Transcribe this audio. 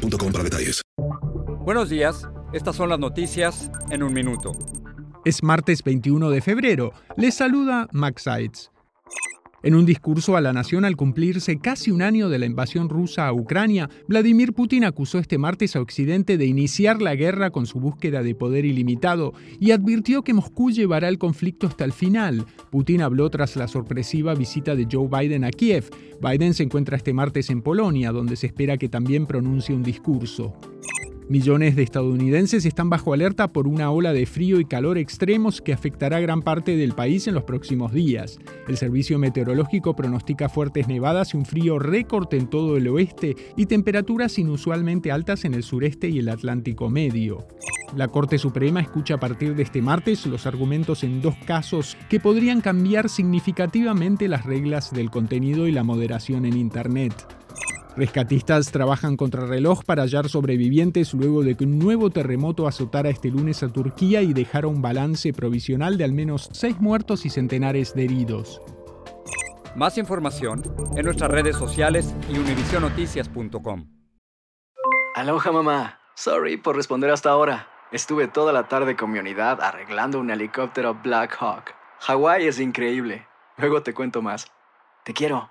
boostmobile.com para detalles. Buenos días. Estas son las noticias en un minuto. Es martes 21 de febrero. Les saluda Max Seitz. En un discurso a la nación al cumplirse casi un año de la invasión rusa a Ucrania, Vladimir Putin acusó este martes a Occidente de iniciar la guerra con su búsqueda de poder ilimitado y advirtió que Moscú llevará el conflicto hasta el final. Putin habló tras la sorpresiva visita de Joe Biden a Kiev. Biden se encuentra este martes en Polonia, donde se espera que también pronuncie un discurso. Millones de estadounidenses están bajo alerta por una ola de frío y calor extremos que afectará gran parte del país en los próximos días. El servicio meteorológico pronostica fuertes nevadas y un frío récord en todo el oeste y temperaturas inusualmente altas en el sureste y el Atlántico Medio. La Corte Suprema escucha a partir de este martes los argumentos en dos casos que podrían cambiar significativamente las reglas del contenido y la moderación en Internet. Rescatistas trabajan contra reloj para hallar sobrevivientes luego de que un nuevo terremoto azotara este lunes a Turquía y dejara un balance provisional de al menos seis muertos y centenares de heridos. Más información en nuestras redes sociales y univisionoticias.com. Aloha mamá. Sorry por responder hasta ahora. Estuve toda la tarde con mi unidad arreglando un helicóptero Black Hawk. Hawái es increíble. Luego te cuento más. Te quiero.